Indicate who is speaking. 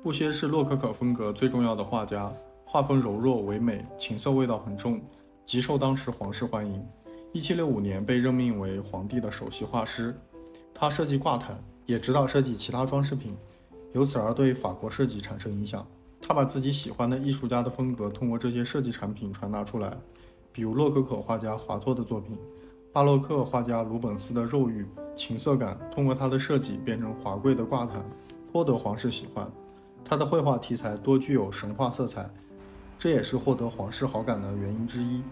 Speaker 1: 布歇是洛可可风格最重要的画家，画风柔弱唯美，情色味道很重，极受当时皇室欢迎。一七六五年被任命为皇帝的首席画师，他设计挂毯，也指导设计其他装饰品，由此而对法国设计产生影响。他把自己喜欢的艺术家的风格通过这些设计产品传达出来，比如洛可可画家华托的作品，巴洛克画家鲁本斯的肉欲、情色感通过他的设计变成华贵的挂毯，颇得皇室喜欢。他的绘画题材多具有神话色彩，这也是获得皇室好感的原因之一。